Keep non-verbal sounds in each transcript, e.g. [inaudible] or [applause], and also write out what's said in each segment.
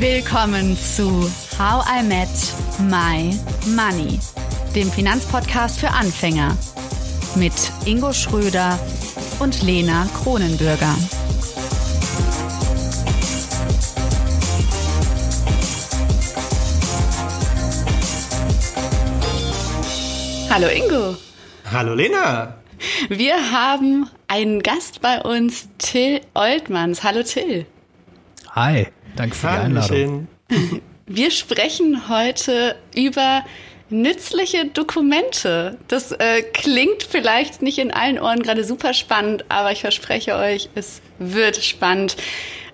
Willkommen zu How I Met My Money, dem Finanzpodcast für Anfänger mit Ingo Schröder und Lena Kronenbürger. Hallo Ingo. Hallo Lena. Wir haben einen Gast bei uns, Till Oltmanns. Hallo Till. Hi, danke für die Einladung. [laughs] Wir sprechen heute über nützliche Dokumente. Das äh, klingt vielleicht nicht in allen Ohren gerade super spannend, aber ich verspreche euch, es wird spannend.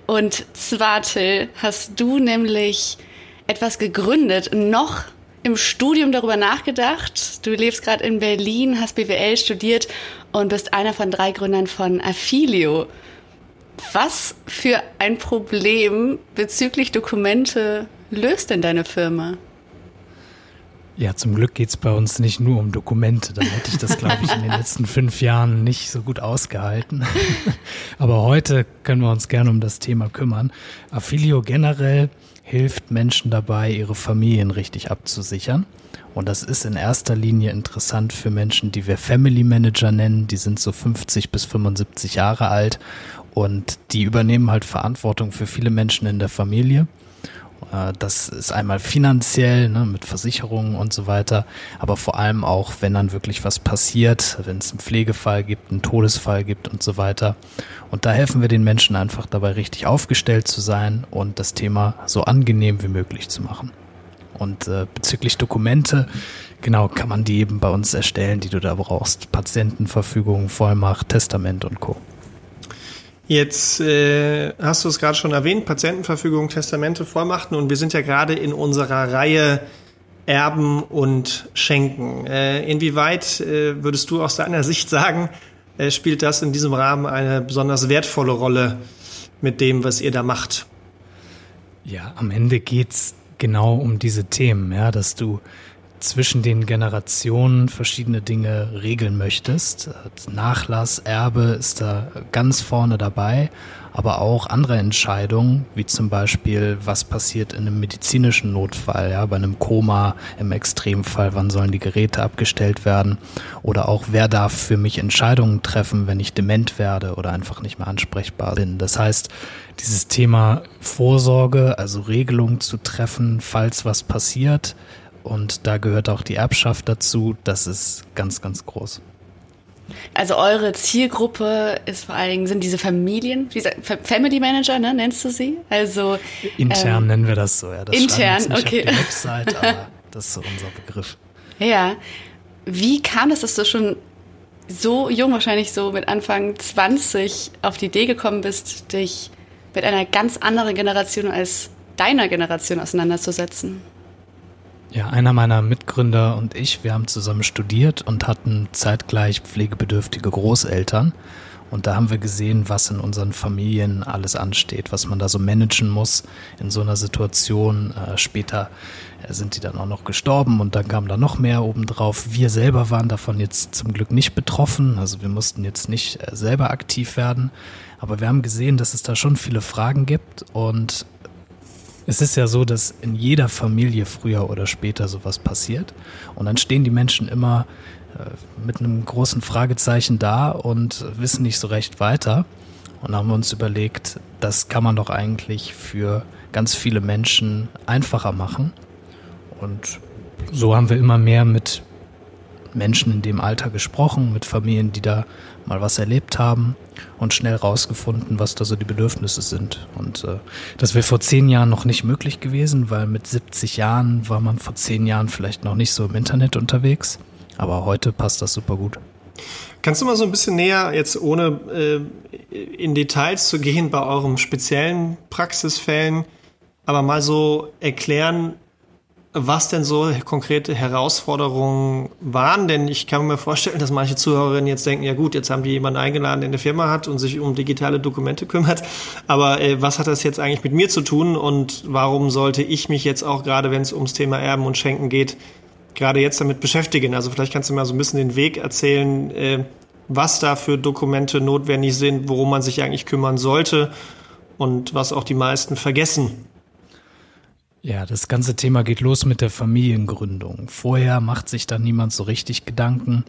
Und zwar, Till, hast du nämlich etwas gegründet, noch im Studium darüber nachgedacht. Du lebst gerade in Berlin, hast BWL studiert und bist einer von drei Gründern von Affilio. Was für ein Problem bezüglich Dokumente löst denn deine Firma? Ja, zum Glück geht es bei uns nicht nur um Dokumente. Dann hätte ich das, glaube ich, in den letzten [laughs] fünf Jahren nicht so gut ausgehalten. [laughs] Aber heute können wir uns gerne um das Thema kümmern. Affilio generell hilft Menschen dabei, ihre Familien richtig abzusichern. Und das ist in erster Linie interessant für Menschen, die wir Family Manager nennen. Die sind so 50 bis 75 Jahre alt und die übernehmen halt Verantwortung für viele Menschen in der Familie. Äh, das ist einmal finanziell, ne, mit Versicherungen und so weiter, aber vor allem auch, wenn dann wirklich was passiert, wenn es einen Pflegefall gibt, einen Todesfall gibt und so weiter. Und da helfen wir den Menschen einfach dabei, richtig aufgestellt zu sein und das Thema so angenehm wie möglich zu machen. Und äh, bezüglich Dokumente, genau, kann man die eben bei uns erstellen, die du da brauchst. Patientenverfügung, Vollmacht, Testament und Co. Jetzt äh, hast du es gerade schon erwähnt, Patientenverfügung, Testamente, Vollmachten und wir sind ja gerade in unserer Reihe Erben und Schenken. Äh, inwieweit äh, würdest du aus deiner Sicht sagen, äh, spielt das in diesem Rahmen eine besonders wertvolle Rolle mit dem, was ihr da macht? Ja, am Ende geht's genau um diese Themen, ja, dass du zwischen den Generationen verschiedene Dinge regeln möchtest. Nachlass, Erbe ist da ganz vorne dabei, aber auch andere Entscheidungen, wie zum Beispiel, was passiert in einem medizinischen Notfall, ja, bei einem Koma im Extremfall, wann sollen die Geräte abgestellt werden oder auch, wer darf für mich Entscheidungen treffen, wenn ich dement werde oder einfach nicht mehr ansprechbar bin. Das heißt, dieses Thema Vorsorge, also Regelungen zu treffen, falls was passiert, und da gehört auch die Erbschaft dazu. Das ist ganz, ganz groß. Also eure Zielgruppe ist vor allen Dingen, sind diese Familien, gesagt, Family Manager, ne, nennst du sie? Also intern ähm, nennen wir das so, ja. Das intern, okay. Auf die [laughs] Website, aber das ist so unser Begriff. Ja. Wie kam es, dass du schon so jung, wahrscheinlich so mit Anfang 20, auf die Idee gekommen bist, dich mit einer ganz anderen Generation als deiner Generation auseinanderzusetzen? Ja, einer meiner Mitgründer und ich, wir haben zusammen studiert und hatten zeitgleich pflegebedürftige Großeltern. Und da haben wir gesehen, was in unseren Familien alles ansteht, was man da so managen muss in so einer Situation. Äh, später äh, sind die dann auch noch gestorben und dann kam da noch mehr obendrauf. Wir selber waren davon jetzt zum Glück nicht betroffen. Also wir mussten jetzt nicht äh, selber aktiv werden. Aber wir haben gesehen, dass es da schon viele Fragen gibt und es ist ja so, dass in jeder Familie früher oder später sowas passiert. Und dann stehen die Menschen immer äh, mit einem großen Fragezeichen da und wissen nicht so recht weiter. Und haben wir uns überlegt, das kann man doch eigentlich für ganz viele Menschen einfacher machen. Und so haben wir immer mehr mit Menschen in dem Alter gesprochen, mit Familien, die da mal was erlebt haben und schnell rausgefunden, was da so die Bedürfnisse sind. Und äh, das wäre vor zehn Jahren noch nicht möglich gewesen, weil mit 70 Jahren war man vor zehn Jahren vielleicht noch nicht so im Internet unterwegs. Aber heute passt das super gut. Kannst du mal so ein bisschen näher, jetzt ohne äh, in Details zu gehen bei eurem speziellen Praxisfällen, aber mal so erklären, was denn so konkrete Herausforderungen waren. Denn ich kann mir vorstellen, dass manche Zuhörerinnen jetzt denken, ja gut, jetzt haben die jemanden eingeladen, der eine Firma hat und sich um digitale Dokumente kümmert. Aber äh, was hat das jetzt eigentlich mit mir zu tun und warum sollte ich mich jetzt auch gerade, wenn es ums Thema Erben und Schenken geht, gerade jetzt damit beschäftigen? Also vielleicht kannst du mal so ein bisschen den Weg erzählen, äh, was da für Dokumente notwendig sind, worum man sich eigentlich kümmern sollte und was auch die meisten vergessen Ja, das ganze Thema geht los mit der Familiengründung. Vorher macht sich da niemand so richtig Gedanken.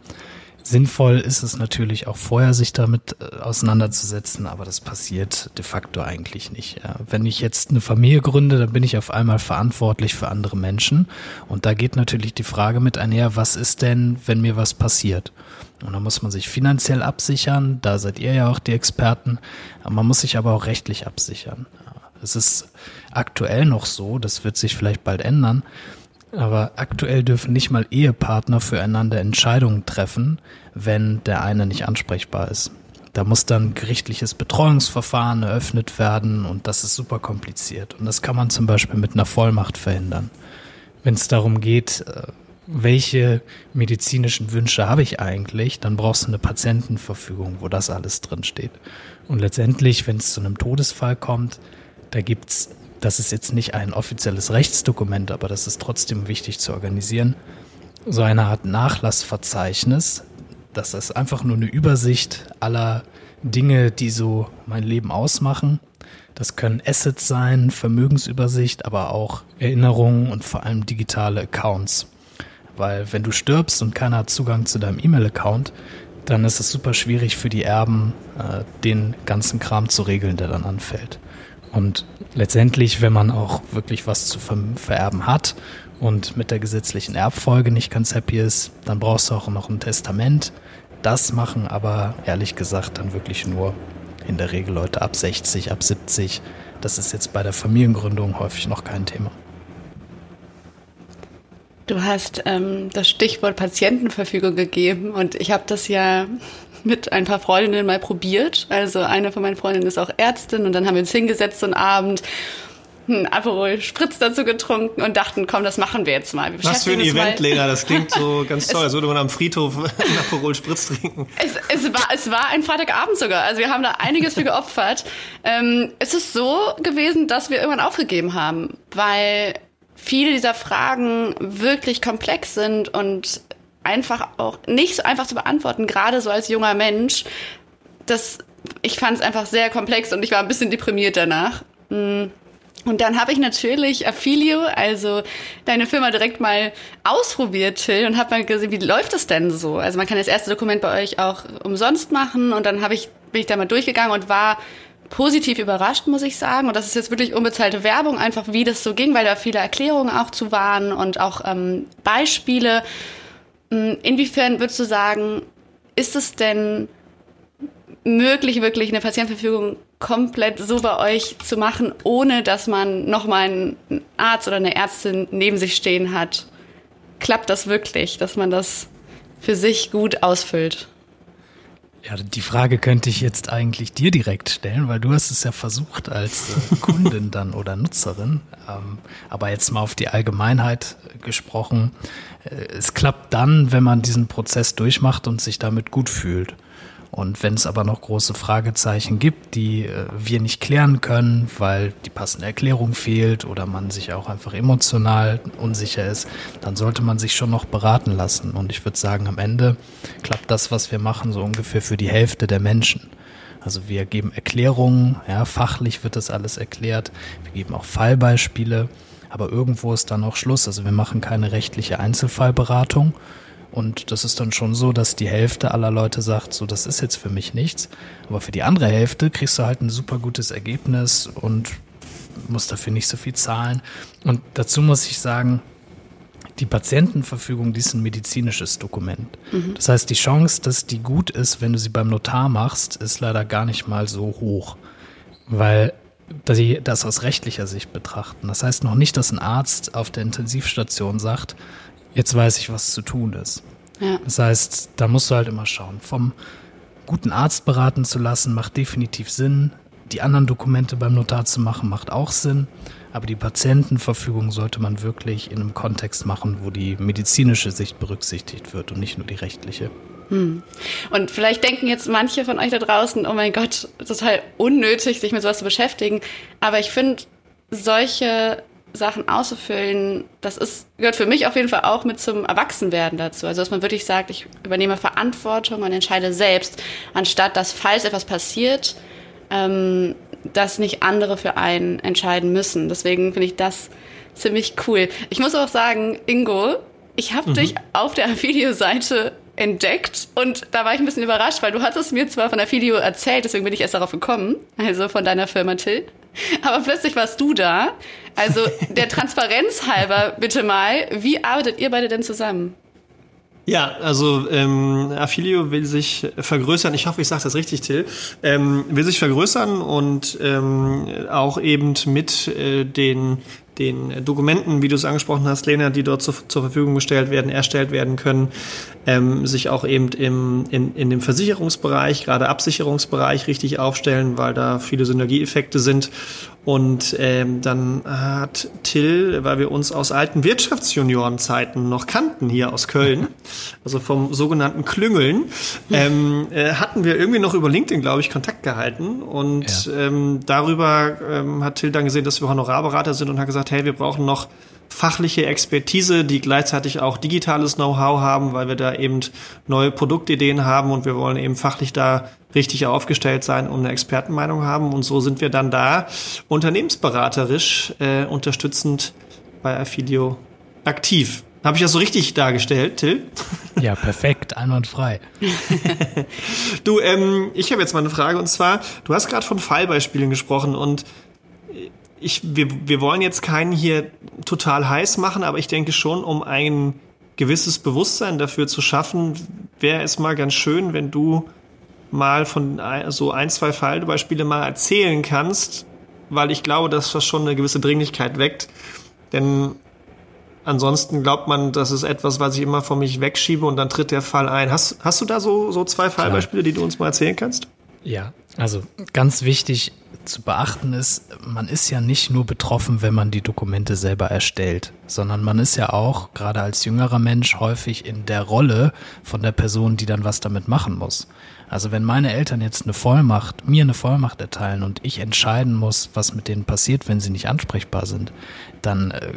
Sinnvoll ist es natürlich auch vorher, sich damit äh, auseinanderzusetzen, aber das passiert de facto eigentlich nicht. Wenn ich jetzt eine Familie gründe, dann bin ich auf einmal verantwortlich für andere Menschen. Und da geht natürlich die Frage mit einher, was ist denn, wenn mir was passiert? Und da muss man sich finanziell absichern, da seid ihr ja auch die Experten. Man muss sich aber auch rechtlich absichern. Es ist aktuell noch so, das wird sich vielleicht bald ändern, aber aktuell dürfen nicht mal Ehepartner füreinander Entscheidungen treffen, wenn der eine nicht ansprechbar ist. Da muss dann gerichtliches Betreuungsverfahren eröffnet werden und das ist super kompliziert. Und das kann man zum Beispiel mit einer Vollmacht verhindern. Wenn es darum geht, äh, welche medizinischen Wünsche habe ich eigentlich, dann brauchst du eine Patientenverfügung, wo das alles drin steht. Und letztendlich, wenn es zu einem Todesfall kommt, da gibt's, das ist jetzt nicht ein offizielles Rechtsdokument, aber das ist trotzdem wichtig zu organisieren, so eine Art Nachlassverzeichnis. Das ist einfach nur eine Übersicht aller Dinge, die so mein Leben ausmachen. Das können Assets sein, Vermögensübersicht, aber auch Erinnerungen und vor allem digitale Accounts. Weil wenn du stirbst und keiner hat Zugang zu deinem E-Mail-Account, dann ist es super schwierig für die Erben, äh, den ganzen Kram zu regeln, der dann anfällt. Und letztendlich, wenn man auch wirklich was zu vererben hat und mit der gesetzlichen Erbfolge nicht ganz happy ist, dann brauchst du auch noch ein Testament. Das machen aber ehrlich gesagt dann wirklich nur in der Regel Leute ab 60, ab 70. Das ist jetzt bei der Familiengründung häufig noch kein Thema. Du hast ähm, das Stichwort Patientenverfügung gegeben und ich habe das ja mit ein paar Freundinnen mal probiert. Also eine von meinen Freundinnen ist auch Ärztin und dann haben wir uns hingesetzt so einen Abend einen Aperol Spritz dazu getrunken und dachten, komm, das machen wir jetzt mal. Wir Was für ein Event, Lena, das klingt so [laughs] ganz toll, als würde man am Friedhof [laughs] einen Aperol Spritz trinken. Es, es, war, es war ein Freitagabend sogar, also wir haben da einiges für geopfert. Ähm, es ist so gewesen, dass wir irgendwann aufgegeben haben, weil viele dieser Fragen wirklich komplex sind und einfach auch nicht so einfach zu beantworten, gerade so als junger Mensch. Das, ich fand es einfach sehr komplex und ich war ein bisschen deprimiert danach. Mm. Und dann habe ich natürlich Affilio, also deine Firma direkt mal ausprobiert, Till, und habe mal gesehen, wie läuft das denn so? Also man kann das erste Dokument bei euch auch umsonst machen und dann habe ich bin ich da mal durchgegangen und war positiv überrascht, muss ich sagen. Und das ist jetzt wirklich unbezahlte Werbung, einfach wie das so ging, weil da viele Erklärungen auch zu waren und auch ähm, Beispiele. Hm, inwiefern würdest du sagen, ist es denn möglich, wirklich eine Patientenverfügung komplett so bei euch zu machen, ohne dass man nochmal einen Arzt oder eine Ärztin neben sich stehen hat? Klappt das wirklich, dass man das für sich gut ausfüllt? Ja, die Frage könnte ich jetzt eigentlich dir direkt stellen, weil du hast es ja versucht als äh, [laughs] Kundin dann oder Nutzerin. Ähm, aber jetzt mal auf die Allgemeinheit gesprochen. Äh, es klappt dann, wenn man diesen Prozess durchmacht und sich damit gut fühlt. Und wenn es aber noch große Fragezeichen gibt, die äh, wir nicht klären können, weil die passende Erklärung fehlt oder man sich auch einfach emotional unsicher ist, dann sollte man sich schon noch beraten lassen. Und ich würde sagen, am Ende klappt das, was wir machen, so ungefähr für die Hälfte der Menschen. Also wir geben Erklärungen, ja, fachlich wird das alles erklärt. Wir geben auch Fallbeispiele, aber irgendwo ist dann auch Schluss. Also wir machen keine rechtliche Einzelfallberatung und das ist dann schon so, dass die Hälfte aller Leute sagt, so, das ist jetzt für mich nichts. Aber für die andere Hälfte kriegst du halt ein super gutes Ergebnis und musst dafür nicht so viel zahlen. Und dazu muss ich sagen, die Patientenverfügung, die ist ein medizinisches Dokument. Mhm. Das heißt, die Chance, dass die gut ist, wenn du sie beim Notar machst, ist leider gar nicht mal so hoch. Weil sie das aus rechtlicher Sicht betrachten. Das heißt noch nicht, dass ein Arzt auf der Intensivstation sagt, jetzt weiß ich, was zu tun ist. Ja. Das heißt, da musst du halt immer schauen. Vom guten Arzt beraten zu lassen, macht definitiv Sinn. Die anderen Dokumente beim Notar zu machen, macht auch Sinn. Aber die Patientenverfügung sollte man wirklich in einem Kontext machen, wo die medizinische Sicht berücksichtigt wird und nicht nur die rechtliche. Hm. Und vielleicht denken jetzt manche von euch da draußen, oh mein Gott, total unnötig, sich mit sowas zu beschäftigen. Aber ich finde, solche Sachen auszufüllen, das ist, gehört für mich auf jeden Fall auch mit zum Erwachsenwerden dazu. Also, dass man wirklich sagt, ich übernehme Verantwortung und entscheide selbst, anstatt dass, falls etwas passiert, ähm, dass nicht andere für einen entscheiden müssen. Deswegen finde ich das ziemlich cool. Ich muss auch sagen, Ingo, ich habe mhm. dich auf der Videoseite entdeckt und da war ich ein bisschen überrascht, weil du hattest mir zwar von der Video erzählt, deswegen bin ich erst darauf gekommen, also von deiner Firma Till. [laughs] Aber plötzlich warst du da. Also der Transparenz [laughs] halber bitte mal, wie arbeitet ihr beide denn zusammen? Ja, also ähm, Affilio will sich vergrößern. Ich hoffe, ich sage das richtig, Till. Ähm, will sich vergrößern und ähm, auch eben mit äh, den den Dokumenten, wie du es angesprochen hast, Lena, die dort zu, zur Verfügung gestellt werden, erstellt werden können, ähm, sich auch eben im, in, in dem Versicherungsbereich, gerade Absicherungsbereich richtig aufstellen, weil da viele Synergieeffekte sind. Und ähm, dann hat Till, weil wir uns aus alten Wirtschaftsjuniorenzeiten noch kannten hier aus Köln, [laughs] also vom sogenannten Klüngeln, ähm, äh, hatten wir irgendwie noch über LinkedIn, glaube ich, Kontakt gehalten. Und ja. ähm, darüber ähm, hat Till dann gesehen, dass wir Honorarberater sind und hat gesagt, hey, wir brauchen noch fachliche Expertise, die gleichzeitig auch digitales Know-how haben, weil wir da eben neue Produktideen haben und wir wollen eben fachlich da richtig aufgestellt sein und eine Expertenmeinung haben. Und so sind wir dann da unternehmensberaterisch äh, unterstützend bei Affilio aktiv. Habe ich das so richtig dargestellt, Till? [laughs] Ja, perfekt, einwandfrei. [laughs] du, ähm, ich habe jetzt mal eine Frage und zwar, du hast gerade von Fallbeispielen gesprochen und ich, wir, wir wollen jetzt keinen hier total heiß machen, aber ich denke schon, um ein gewisses Bewusstsein dafür zu schaffen, wäre es mal ganz schön, wenn du mal von so ein, zwei Fallbeispiele mal erzählen kannst, weil ich glaube, dass das schon eine gewisse Dringlichkeit weckt. Denn ansonsten glaubt man, das ist etwas, was ich immer von mich wegschiebe und dann tritt der Fall ein. Hast, hast du da so, so zwei Fallbeispiele, die du uns mal erzählen kannst? Ja, also ganz wichtig zu beachten ist, man ist ja nicht nur betroffen, wenn man die Dokumente selber erstellt, sondern man ist ja auch, gerade als jüngerer Mensch, häufig in der Rolle von der Person, die dann was damit machen muss. Also wenn meine Eltern jetzt eine Vollmacht, mir eine Vollmacht erteilen und ich entscheiden muss, was mit denen passiert, wenn sie nicht ansprechbar sind, dann äh,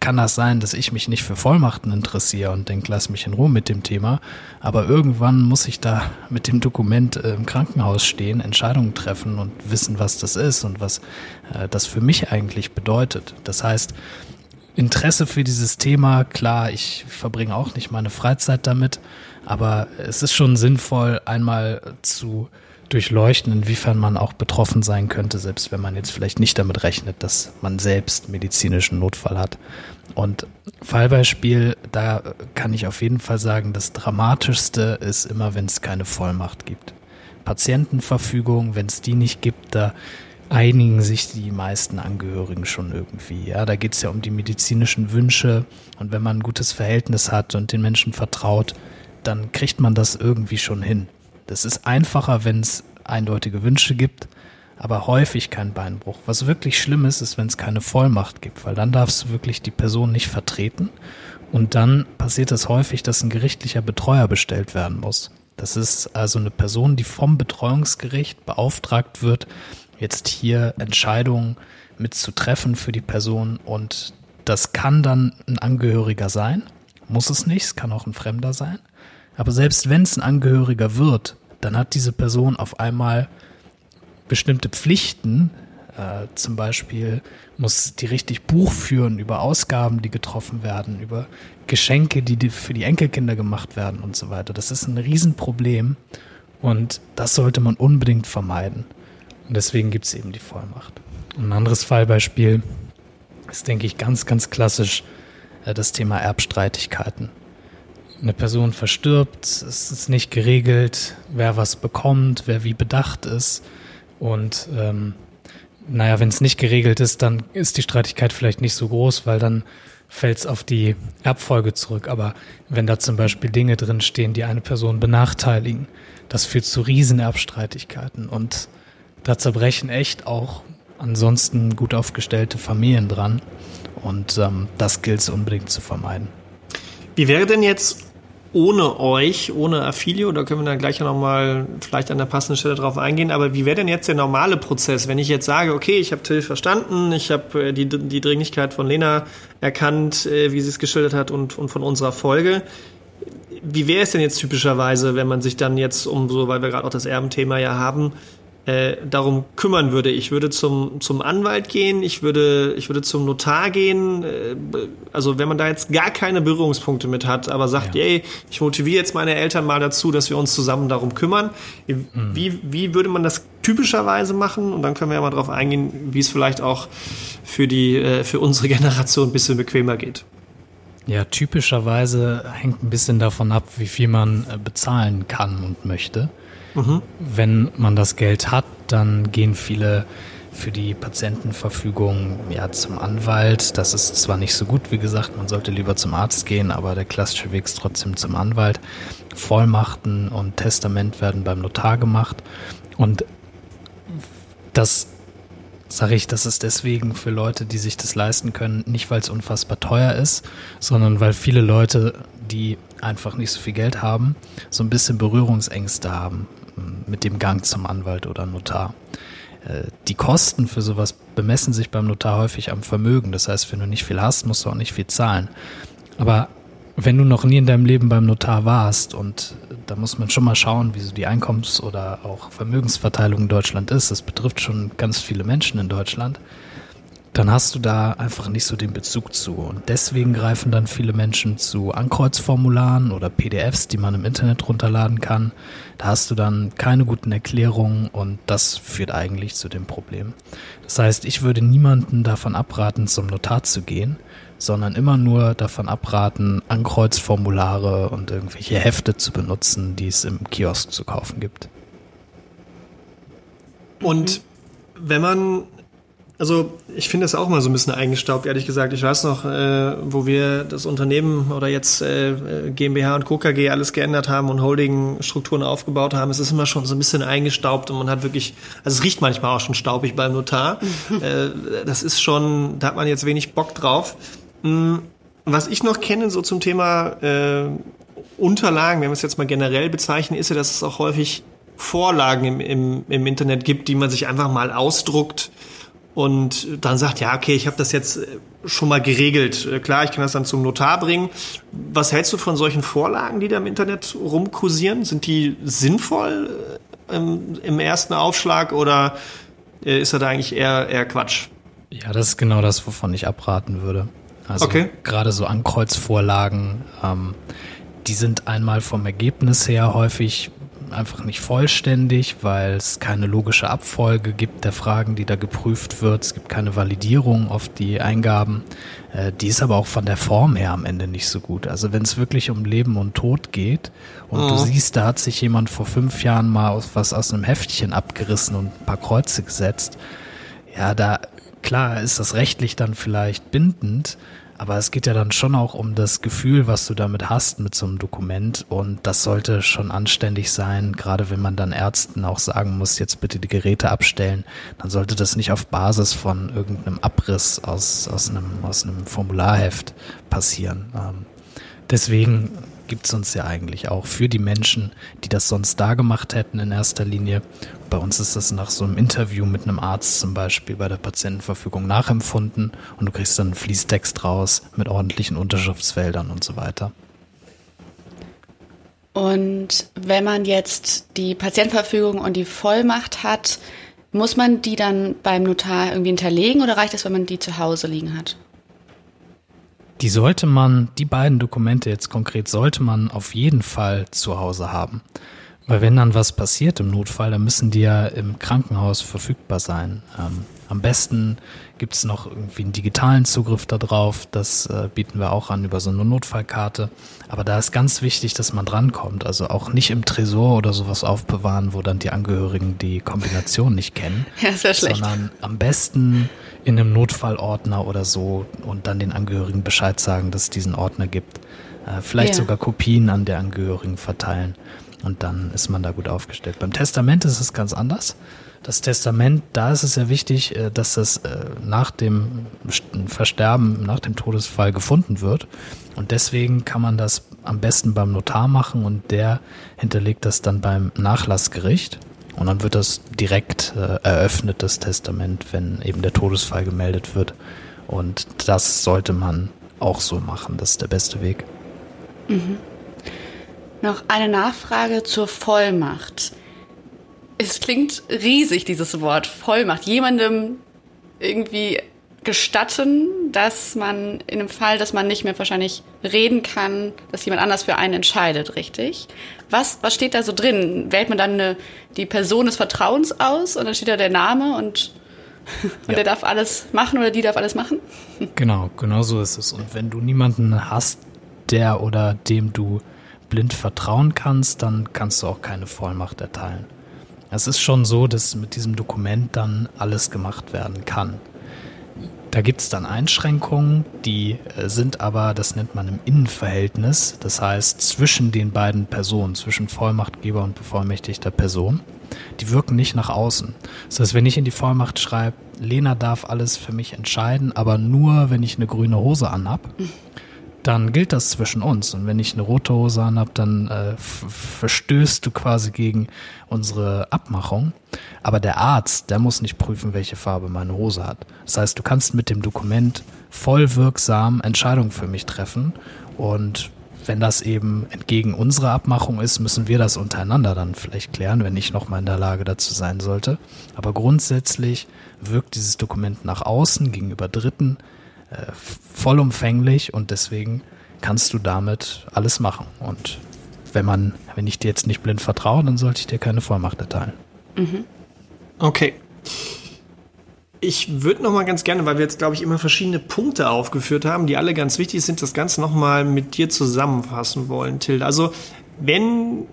kann das sein, dass ich mich nicht für Vollmachten interessiere und denke, lass mich in Ruhe mit dem Thema. Aber irgendwann muss ich da mit dem Dokument äh, im Krankenhaus stehen, Entscheidungen treffen und wissen, was das ist und was äh, das für mich eigentlich bedeutet. Das heißt, Interesse für dieses Thema, klar, ich verbringe auch nicht meine Freizeit damit, aber es ist schon sinnvoll, einmal zu durchleuchten, inwiefern man auch betroffen sein könnte, selbst wenn man jetzt vielleicht nicht damit rechnet, dass man selbst medizinischen Notfall hat. Und Fallbeispiel, da kann ich auf jeden Fall sagen, das Dramatischste ist immer, wenn es keine Vollmacht gibt. Patientenverfügung, wenn es die nicht gibt, da einigen sich die meisten Angehörigen schon irgendwie. Ja, da geht es ja um die medizinischen Wünsche und wenn man ein gutes Verhältnis hat und den Menschen vertraut, dann kriegt man das irgendwie schon hin. Das ist einfacher, wenn es eindeutige Wünsche gibt, aber häufig kein Beinbruch. Was wirklich schlimm ist, ist, wenn es keine Vollmacht gibt, weil dann darfst du wirklich die Person nicht vertreten und dann passiert es häufig, dass ein gerichtlicher Betreuer bestellt werden muss. Das ist also eine Person, die vom Betreuungsgericht beauftragt wird, jetzt hier Entscheidungen mitzutreffen für die Person und das kann dann ein Angehöriger sein, muss es nicht, es kann auch ein Fremder sein. Aber selbst wenn es ein Angehöriger wird, dann hat diese Person auf einmal bestimmte Pflichten. Äh, zum Beispiel muss die richtig Buch führen über Ausgaben, die getroffen werden, über Geschenke, die für die Enkelkinder gemacht werden und so weiter. Das ist ein Riesenproblem und das sollte man unbedingt vermeiden. Und deswegen gibt es eben die Vollmacht. ein anderes Fallbeispiel ist, denke ich, ganz, ganz klassisch äh, das Thema Erbstreitigkeiten eine Person verstirbt, es ist nicht geregelt, wer was bekommt, wer wie bedacht ist. Und ähm, naja, wenn es nicht geregelt ist, dann ist die Streitigkeit vielleicht nicht so groß, weil dann fällt es auf die Erbfolge zurück. Aber wenn da zum Beispiel Dinge drinstehen, die eine Person benachteiligen, das führt zu Riesenerbstreitigkeiten. Und da zerbrechen echt auch ansonsten gut aufgestellte Familien dran. Und ähm, das gilt es unbedingt zu vermeiden. Wie wäre denn jetzt ohne euch, ohne Affilio, da können wir dann gleich nochmal vielleicht an der passenden Stelle drauf eingehen, aber wie wäre denn jetzt der normale Prozess, wenn ich jetzt sage, okay, ich habe Till verstanden, ich habe äh, die, die Dringlichkeit von Lena erkannt, äh, wie sie es geschildert hat und, und von unserer Folge. Wie wäre es denn jetzt typischerweise, wenn man sich dann jetzt um so, weil wir gerade auch das Erbenthema ja haben, äh, darum kümmern würde. Ich würde zum, zum Anwalt gehen, ich würde, ich würde zum Notar gehen. Äh, also wenn man da jetzt gar keine Berührungspunkte mit hat, aber sagt, ja. ey, ich motiviere jetzt meine Eltern mal dazu, dass wir uns zusammen darum kümmern. Mhm. Wie, wie würde man das typischerweise machen? Und dann können wir ja mal darauf eingehen, wie es vielleicht auch für die, äh, für unsere [laughs] Generation ein bisschen bequemer geht. Ja, typischerweise hängt ein bisschen davon ab, wie viel man äh, bezahlen kann und möchte. Mhm. Wenn man das Geld hat, dann gehen viele für die Patientenverfügung ja zum Anwalt. Das ist zwar nicht so gut, wie gesagt, man sollte lieber zum Arzt gehen, aber der klassische Weg ist trotzdem zum Anwalt. Vollmachten und Testament werden beim Notar gemacht und das sage ich, das ist deswegen für Leute, die sich das leisten können, nicht weil es unfassbar teuer ist, sondern weil viele Leute, die einfach nicht so viel Geld haben, so ein bisschen Berührungsängste haben mit dem Gang zum Anwalt oder Notar. Äh, die Kosten für sowas bemessen sich beim Notar häufig am Vermögen. Das heißt, wenn du nicht viel hast, musst du auch nicht viel zahlen. Aber wenn du noch nie in deinem Leben beim Notar warst und da muss man schon mal schauen, wie so die Einkommens- oder auch Vermögensverteilung in Deutschland ist, das betrifft schon ganz viele Menschen in Deutschland, dann hast du da einfach nicht so den Bezug zu. Und deswegen greifen dann viele Menschen zu Ankreuzformularen oder PDFs, die man im Internet runterladen kann. Da hast du dann keine guten Erklärungen und das führt eigentlich zu dem Problem. Das heißt, ich würde niemanden davon abraten, zum Notar zu gehen, sondern immer nur davon abraten, Ankreuzformulare und irgendwelche Hefte zu benutzen, die es im Kiosk zu kaufen gibt. Und wenn man also ich finde das auch mal so ein bisschen eingestaubt, ehrlich gesagt. Ich weiß noch, äh, wo wir das Unternehmen oder jetzt äh, GmbH und Co. KG alles geändert haben und Holding-Strukturen aufgebaut haben. Es ist immer schon so ein bisschen eingestaubt und man hat wirklich, also es riecht manchmal auch schon staubig beim Notar. [laughs] äh, das ist schon, da hat man jetzt wenig Bock drauf. Mhm. Was ich noch kenne so zum Thema äh, Unterlagen, wenn wir es jetzt mal generell bezeichnen, ist ja, dass es auch häufig Vorlagen im, im, im Internet gibt, die man sich einfach mal ausdruckt und dann sagt, ja, okay, ich habe das jetzt äh, schon mal geregelt. Äh, klar, ich kann das dann zum Notar bringen. Was hältst du von solchen Vorlagen, die da im Internet rumkursieren? Sind die sinnvoll äh, im, im ersten Aufschlag oder ist das eigentlich eher, eher Quatsch? Ja, das ist genau das, wovon ich abraten würde. Also okay. gerade so Ankreuzvorlagen, ähm, die sind einmal vom Ergebnis her häufig einfach nicht vollständig, weil es keine logische Abfolge gibt der Fragen, die da geprüft wird. Es gibt keine Validierung auf die Eingaben. Äh, die ist aber auch von der Form her am Ende nicht so gut. Also wenn es wirklich um Leben und Tod geht und oh. du siehst, da hat sich jemand vor fünf Jahren mal was aus einem Heftchen abgerissen und ein paar Kreuze gesetzt, ja, da klar ist das rechtlich dann vielleicht bindend, aber es geht ja dann schon auch um das Gefühl, was du damit hast mit so einem Dokument. Und das sollte schon anständig sein, gerade wenn man dann Ärzten auch sagen muss, jetzt bitte die Geräte abstellen. Dann sollte das nicht auf Basis von irgendeinem Abriss aus, aus, einem, aus einem Formularheft passieren. Ähm, deswegen gibt es uns ja eigentlich auch für die Menschen, die das sonst da gemacht hätten in erster Linie. Bei uns ist das nach so einem Interview mit einem Arzt zum Beispiel bei der Patientenverfügung nachempfunden und du kriegst dann einen Fließtext raus mit ordentlichen Unterschriftsfeldern und so weiter. Und wenn man jetzt die Patientenverfügung und die Vollmacht hat, muss man die dann beim Notar irgendwie hinterlegen oder reicht es, wenn man die zu Hause liegen hat? Die sollte man, die beiden Dokumente jetzt konkret, sollte man auf jeden Fall zu Hause haben. Weil wenn dann was passiert im Notfall, dann müssen die ja im Krankenhaus verfügbar sein. Ähm, am besten gibt es noch irgendwie einen digitalen Zugriff darauf. Das äh, bieten wir auch an über so eine Notfallkarte. Aber da ist ganz wichtig, dass man drankommt. Also auch nicht im Tresor oder sowas aufbewahren, wo dann die Angehörigen die Kombination nicht kennen. [laughs] Ja, das wäre schlecht. Sondern am besten in einem Notfallordner oder so und dann den Angehörigen Bescheid sagen, dass es diesen Ordner gibt. Äh, vielleicht ja. sogar Kopien an der Angehörigen verteilen. Und dann ist man da gut aufgestellt. Beim Testament ist es ganz anders. Das Testament, da ist es ja wichtig, äh, dass das äh, nach dem Versterben, nach dem Todesfall gefunden wird. Und deswegen kann man das am besten beim Notar machen und der hinterlegt das dann beim Nachlassgericht. Und dann wird das direkt äh, eröffnet, das Testament, wenn eben der Todesfall gemeldet wird. Und das sollte man auch so machen. Das ist der beste Weg. Mhm. Noch eine Nachfrage zur Vollmacht. es klingt riesig, dieses Wort Vollmacht. Jemandem irgendwie gestatten, dass man in dem Fall, dass man nicht mehr wahrscheinlich reden kann, dass jemand anders für einen entscheidet, richtig? Was, was steht da so drin? Wählt man dann eine, die Person des Vertrauens aus und dann steht da der Name und, [laughs] und ja. der darf alles machen oder die darf alles machen? Genau, genau so ist es. Und wenn du niemanden hast, der oder dem du blind vertrauen kannst, dann kannst du auch keine Vollmacht erteilen. Es ist schon so, dass mit diesem Dokument dann alles gemacht werden kann. Da gibt es dann Einschränkungen, die äh, sind aber, das nennt man im Innenverhältnis, das heißt zwischen den beiden Personen, zwischen Vollmachtgeber und bevollmächtigter Person. Die wirken nicht nach außen. Das heißt, wenn ich in die Vollmacht schreibe, Lena darf alles für mich entscheiden, aber nur, wenn ich eine grüne Hose anhab, dann gilt das zwischen uns. Und wenn ich eine rote Hose anhab, dann äh, verstößt du quasi gegen unsere Abmachung. Aber der Arzt, der muss nicht prüfen, welche Farbe meine Hose hat. Das heißt, du kannst mit dem Dokument voll wirksam Entscheidungen für mich treffen. Und wenn das eben entgegen unserer Abmachung ist, müssen wir das untereinander dann vielleicht klären, wenn ich nochmal in der Lage dazu sein sollte. Aber grundsätzlich wirkt dieses Dokument nach außen gegenüber Dritten äh, vollumfänglich und deswegen kannst du damit alles machen. Und wenn man, wenn ich dir jetzt nicht blind vertraue, dann sollte ich dir keine Vollmacht erteilen. Mhm. Okay. Ich würde noch mal ganz gerne, weil wir jetzt glaube ich immer verschiedene Punkte aufgeführt haben, die alle ganz wichtig sind, das Ganze noch mal mit dir zusammenfassen wollen, Till. Also wenn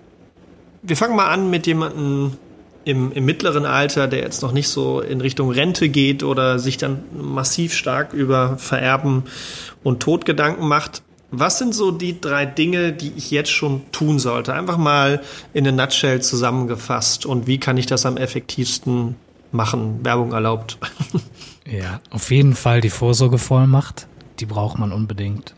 wir fangen mal an mit jemandem, im, im mittleren Alter, der jetzt noch nicht so in Richtung Rente geht oder sich dann massiv stark über Vererben und Tod Gedanken macht, was sind so die drei Dinge, die ich jetzt schon tun sollte? Einfach mal in eine Nutshell zusammengefasst und wie kann ich das am effektivsten machen? Werbung erlaubt. [laughs] Ja, auf jeden Fall die Vorsorgevollmacht. Die braucht man unbedingt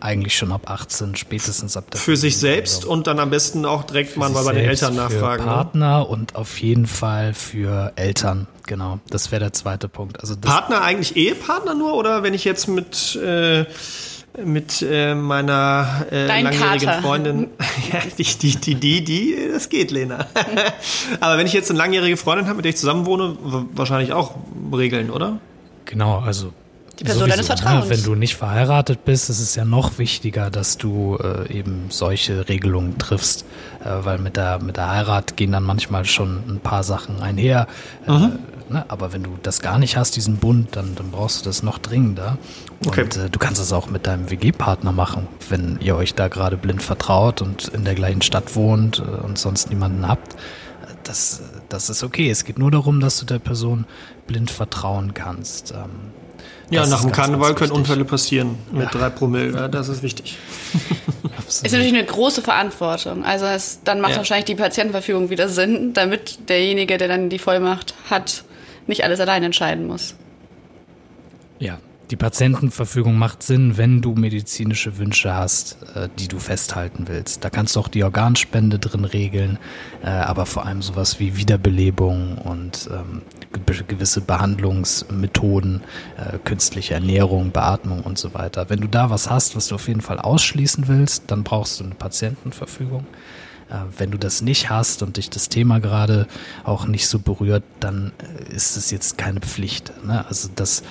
eigentlich schon ab 18, spätestens ab der Für sich selbst und dann am besten auch direkt mal bei den Eltern nachfragen. Für ne? Partner ne? und auf jeden Fall für Eltern, genau. Das wäre der zweite Punkt. Also Partner eigentlich Ehepartner nur oder wenn ich jetzt mit äh, mit äh, meiner äh, langjährigen Kater. Freundin, [laughs] ja, die, die, die, die, die, das geht, Lena. [laughs] Aber wenn ich jetzt eine langjährige Freundin habe, mit der ich zusammen wohne, wahrscheinlich auch regeln, oder? Genau, also die Person Sowieso, deines ne? Vertrauens. Ne? Wenn du nicht verheiratet bist, ist es ja noch wichtiger, dass du äh, eben solche Regelungen triffst, äh, weil mit der, mit der Heirat gehen dann manchmal schon ein paar Sachen einher. Äh, mhm. ne? Aber wenn du das gar nicht hast, diesen Bund, dann, dann brauchst du das noch dringender. Okay. Und äh, du kannst es auch mit deinem WG-Partner machen, wenn ihr euch da gerade blind vertraut und in der gleichen Stadt wohnt äh, und sonst niemanden habt. Das, das ist okay. Es geht nur darum, dass du der Person blind vertrauen kannst. Ähm, ja, nach dem Karneval können Unfälle passieren mit ja. drei Promille. Das ist wichtig. [laughs] ist natürlich eine große Verantwortung. Also es, dann macht ja. wahrscheinlich die Patientenverfügung wieder Sinn, damit derjenige, der dann die Vollmacht hat, nicht alles allein entscheiden muss. Ja, die Patientenverfügung macht Sinn, wenn du medizinische Wünsche hast, äh, die du festhalten willst. Da kannst du auch die Organspende drin regeln, äh, aber vor allem sowas wie Wiederbelebung und ähm, gewisse Behandlungsmethoden, äh, künstliche Ernährung, Beatmung und so weiter. Wenn du da was hast, was du auf jeden Fall ausschließen willst, dann brauchst du eine Patientenverfügung. Wenn du das nicht hast und dich das Thema gerade auch nicht so berührt, dann ist es jetzt keine Pflicht. Ne? Also das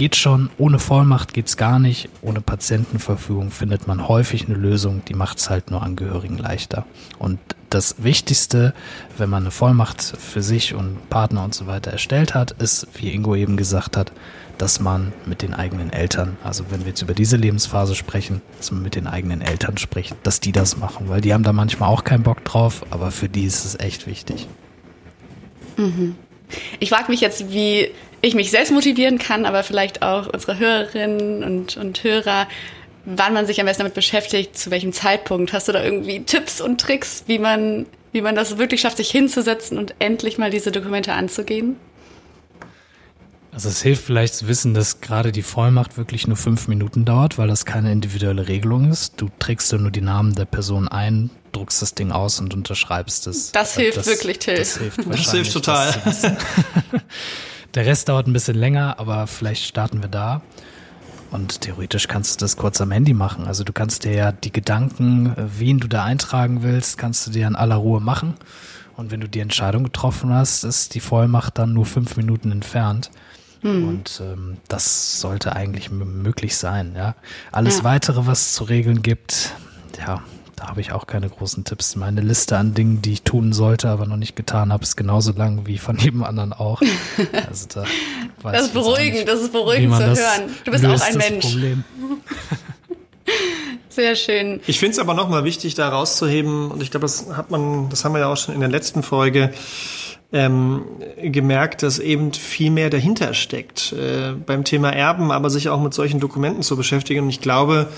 geht schon, ohne Vollmacht geht es gar nicht, ohne Patientenverfügung findet man häufig eine Lösung, die macht es halt nur Angehörigen leichter. Und das Wichtigste, wenn man eine Vollmacht für sich und Partner und so weiter erstellt hat, ist, wie Ingo eben gesagt hat, dass man mit den eigenen Eltern, also wenn wir jetzt über diese Lebensphase sprechen, dass man mit den eigenen Eltern spricht, dass die das machen, weil die haben da manchmal auch keinen Bock drauf, aber für die ist es echt wichtig. Mhm. Ich frage mich jetzt, wie ich mich selbst motivieren kann, aber vielleicht auch unsere Hörerinnen und, und Hörer, wann man sich am besten damit beschäftigt, zu welchem Zeitpunkt. Hast du da irgendwie Tipps und Tricks, wie man, wie man das wirklich schafft, sich hinzusetzen und endlich mal diese Dokumente anzugehen? Also es hilft vielleicht zu wissen, dass gerade die Vollmacht wirklich nur fünf Minuten dauert, weil das keine individuelle Regelung ist. Du trägst nur die Namen der Person ein, druckst das Ding aus und unterschreibst es. Das hilft das, wirklich, Till. Das hilft, das hilft total. [laughs] Der Rest dauert ein bisschen länger, aber vielleicht starten wir da. Und theoretisch kannst du das kurz am Handy machen. Also du kannst dir ja die Gedanken, wen du da eintragen willst, kannst du dir in aller Ruhe machen. Und wenn du die Entscheidung getroffen hast, ist die Vollmacht dann nur fünf Minuten entfernt. Hm. Und ähm, das sollte eigentlich möglich sein. Ja, alles ja. weitere, was es zu regeln gibt, ja, da habe ich auch keine großen Tipps. Meine Liste an Dingen, die ich tun sollte, aber noch nicht getan habe, ist genauso lang wie von jedem anderen auch. [laughs] Also da das ist beruhigend, das ist beruhigend zu hören. Du bist auch ein Mensch. Problem. [laughs] Sehr schön. Ich finde es aber nochmal wichtig, da rauszuheben, und ich glaube, das hat man, das haben wir ja auch schon in der letzten Folge ähm, gemerkt, dass eben viel mehr dahinter steckt äh, beim Thema Erben, aber sich auch mit solchen Dokumenten zu beschäftigen. Und ich glaube,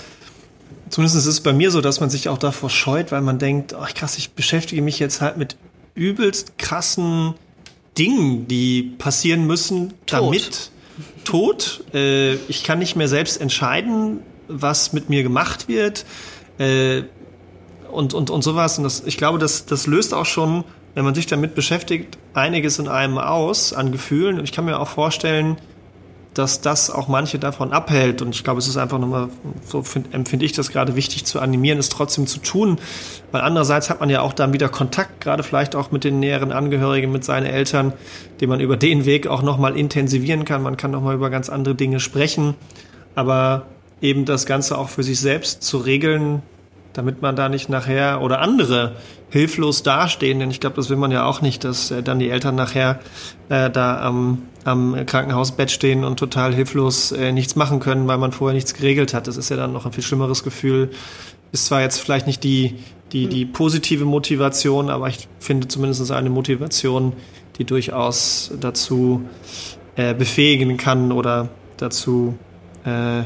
zumindest ist es bei mir so, dass man sich auch davor scheut, weil man denkt, ach krass, ich beschäftige mich jetzt halt mit übelst krassen Dingen, die passieren müssen, Tod. damit Tod. Äh, ich kann nicht mehr selbst entscheiden, was mit mir gemacht wird äh, und, und, und sowas. Und das, ich glaube, das, das löst auch schon, wenn man sich damit beschäftigt, einiges in einem aus an Gefühlen. Und ich kann mir auch vorstellen, dass das auch manche davon abhält. Und ich glaube, es ist einfach nochmal, so find, empfinde ich das gerade wichtig zu animieren, es trotzdem zu tun. Weil andererseits hat man ja auch dann wieder Kontakt, gerade vielleicht auch mit den näheren Angehörigen, mit seinen Eltern, den man über den Weg auch nochmal intensivieren kann. Man kann nochmal über ganz andere Dinge sprechen. Aber eben das Ganze auch für sich selbst zu regeln, damit man da nicht nachher oder andere hilflos dastehen, denn ich glaube, das will man ja auch nicht, dass äh, dann die Eltern nachher äh, da am, am Krankenhausbett stehen und total hilflos äh, nichts machen können, weil man vorher nichts geregelt hat. Das ist ja dann noch ein viel schlimmeres Gefühl. Ist zwar jetzt vielleicht nicht die, die, die positive Motivation, aber ich finde zumindest eine Motivation, die durchaus dazu äh, befähigen kann oder dazu äh,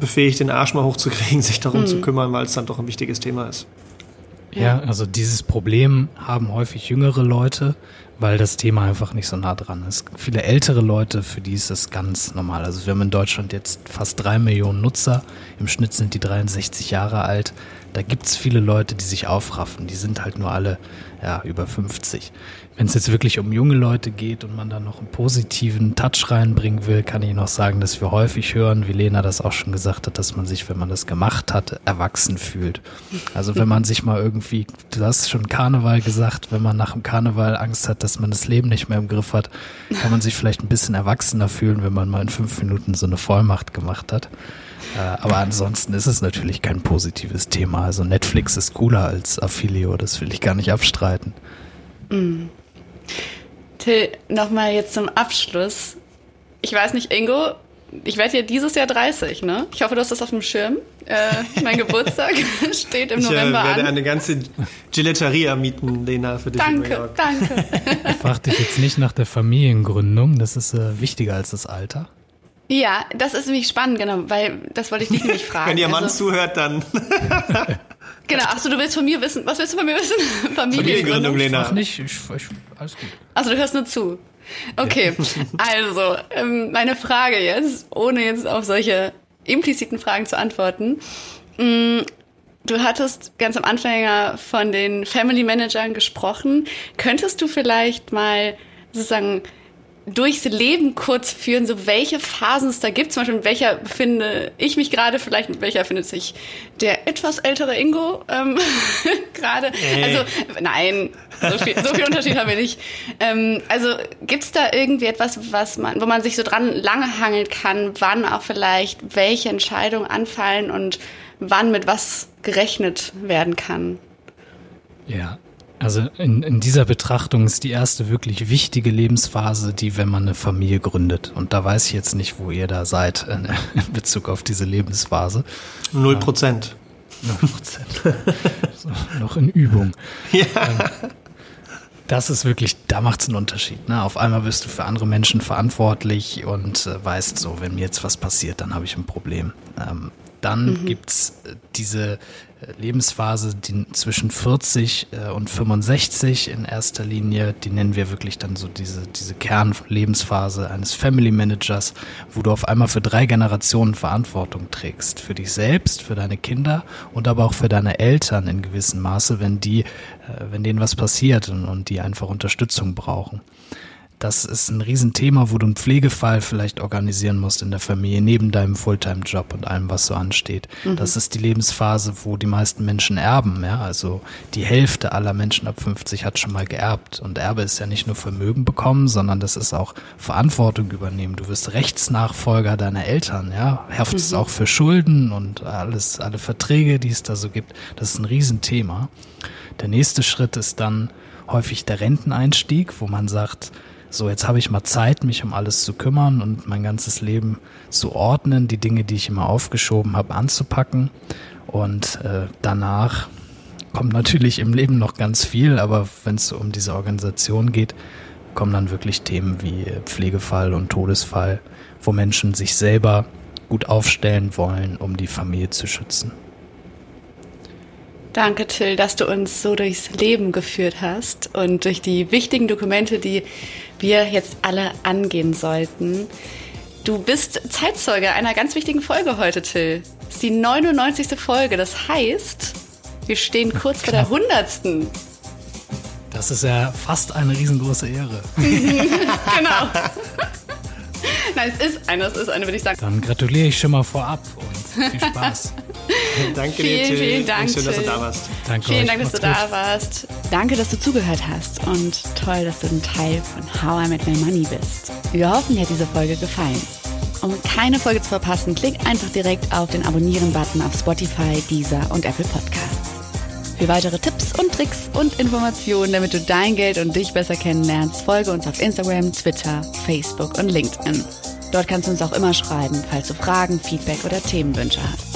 befähigt, den Arsch mal hochzukriegen, [laughs] sich darum mhm. zu kümmern, weil es dann doch ein wichtiges Thema ist. Ja, also dieses Problem haben häufig jüngere Leute, weil das Thema einfach nicht so nah dran ist. Viele ältere Leute, für die ist das ganz normal. Also wir haben in Deutschland jetzt fast drei Millionen Nutzer. Im Schnitt sind die 63 Jahre alt. Da gibt's viele Leute, die sich aufraffen. Die sind halt nur alle ja, über 50. Wenn es jetzt wirklich um junge Leute geht und man da noch einen positiven Touch reinbringen will, kann ich noch sagen, dass wir häufig hören, wie Lena das auch schon gesagt hat, dass man sich, wenn man das gemacht hat, erwachsen fühlt. Also wenn man sich mal irgendwie, du hast schon Karneval gesagt, wenn man nach dem Karneval Angst hat, dass man das Leben nicht mehr im Griff hat, kann man sich vielleicht ein bisschen erwachsener fühlen, wenn man mal in fünf Minuten so eine Vollmacht gemacht hat. Äh, aber ansonsten ist es natürlich kein positives Thema. Also Netflix ist cooler als Affilio, das will ich gar nicht abstreiten. Mm. Till, nochmal jetzt zum Abschluss. Ich weiß nicht, Ingo, ich werde ja dieses Jahr 30, ne? Ich hoffe, du hast das auf dem Schirm. Äh, mein [laughs] Geburtstag [laughs] steht im ich, November Ich äh, werde an. eine ganze Gelateria mieten, Lena, für dich. Danke, danke. Ich frage dich jetzt nicht nach der Familiengründung, das ist äh, wichtiger als das Alter. Ja, das ist nämlich spannend, genau, weil das wollte ich dich nämlich [laughs] fragen. Wenn ihr Mann also, zuhört, dann. [laughs] genau, achso, du willst von mir wissen. Was willst du von mir wissen? [laughs] Familiengründung, Lena. Ich nicht, ich, ich, alles gut. Also du hörst nur zu. Okay, also ähm, meine Frage jetzt, ohne jetzt auf solche impliziten Fragen zu antworten. Mm, du hattest ganz am Anfang ja von den Family Managern gesprochen. Könntest du vielleicht mal sozusagen durchs Leben kurz führen, so welche Phasen es da gibt. Zum Beispiel, in welcher befinde ich mich gerade, vielleicht mit welcher findet sich der etwas ältere Ingo ähm, [laughs] gerade. Hey. Also, nein, so viel, so viel Unterschied haben wir nicht. Ähm, also, gibt's da irgendwie etwas, was man, wo man sich so dran lange hangeln kann, wann auch vielleicht welche Entscheidungen anfallen und wann mit was gerechnet werden kann? Ja, also in, in dieser Betrachtung ist die erste wirklich wichtige Lebensphase, die, wenn man eine Familie gründet. Und da weiß ich jetzt nicht, wo ihr da seid in, in Bezug auf diese Lebensphase. Null Prozent. Null Prozent. [laughs] so, noch in Übung. Ja. Ähm, das ist wirklich, da macht es einen Unterschied. Ne? Auf einmal bist du für andere Menschen verantwortlich und äh, weißt so, wenn mir jetzt was passiert, dann habe ich ein Problem. Ähm, dann mhm. gibt's äh, diese Lebensphase die zwischen 40 äh, und 65 in erster Linie, die nennen wir wirklich dann so diese, diese Kernlebensphase eines Family Managers, wo du auf einmal für drei Generationen Verantwortung trägst. Für dich selbst, für deine Kinder und aber auch für deine Eltern in gewissem Maße, wenn die, äh, wenn denen was passiert und, und die einfach Unterstützung brauchen. Das ist ein Riesenthema, wo du einen Pflegefall vielleicht organisieren musst in der Familie, neben deinem Fulltime-Job und allem, was so ansteht. Mhm. Das ist die Lebensphase, wo die meisten Menschen erben. Ja? Also die Hälfte aller Menschen ab 50 hat schon mal geerbt. Und Erbe ist ja nicht nur Vermögen bekommen, sondern das ist auch Verantwortung übernehmen. Du wirst Rechtsnachfolger deiner Eltern, ja, haftest mhm. auch für Schulden und alles, alle Verträge, die es da so gibt. Das ist ein Riesenthema. Der nächste Schritt ist dann häufig der Renteneinstieg, wo man sagt, so jetzt habe ich mal Zeit, mich um alles zu kümmern und mein ganzes Leben zu ordnen, die Dinge, die ich immer aufgeschoben habe, anzupacken. Und äh, danach kommt natürlich im Leben noch ganz viel, aber wenn es um diese Organisation geht, kommen dann wirklich Themen wie Pflegefall und Todesfall, wo Menschen sich selber gut aufstellen wollen, um die Familie zu schützen. Danke, Till, dass du uns so durchs Leben geführt hast und durch die wichtigen Dokumente, die wir jetzt alle angehen sollten. Du bist Zeitzeuge einer ganz wichtigen Folge heute, Till. Das ist die 99. Folge. Das heißt, wir stehen kurz vor der 100. Das ist ja fast eine riesengroße Ehre. [laughs] genau. [laughs] Nein, es ist eine, es ist eine, würde ich sagen. Dann gratuliere ich schon mal vorab und viel Spaß. [laughs] [laughs] Danke vielen, dir, Till. Vielen Dank, schön, dass du da warst. Danke vielen euch. Dank, dass du da warst. Danke, dass du zugehört hast und toll, dass du ein Teil von How I Met My Money bist. Wir hoffen, dir hat diese Folge gefallen. Um keine Folge zu verpassen, klick einfach direkt auf den Abonnieren-Button auf Spotify, Deezer und Apple Podcasts. Für weitere Tipps und Tricks und Informationen, damit du dein Geld und dich besser kennenlernst, folge uns auf Instagram, Twitter, Facebook und LinkedIn. Dort kannst du uns auch immer schreiben, falls du Fragen, Feedback oder Themenwünsche hast.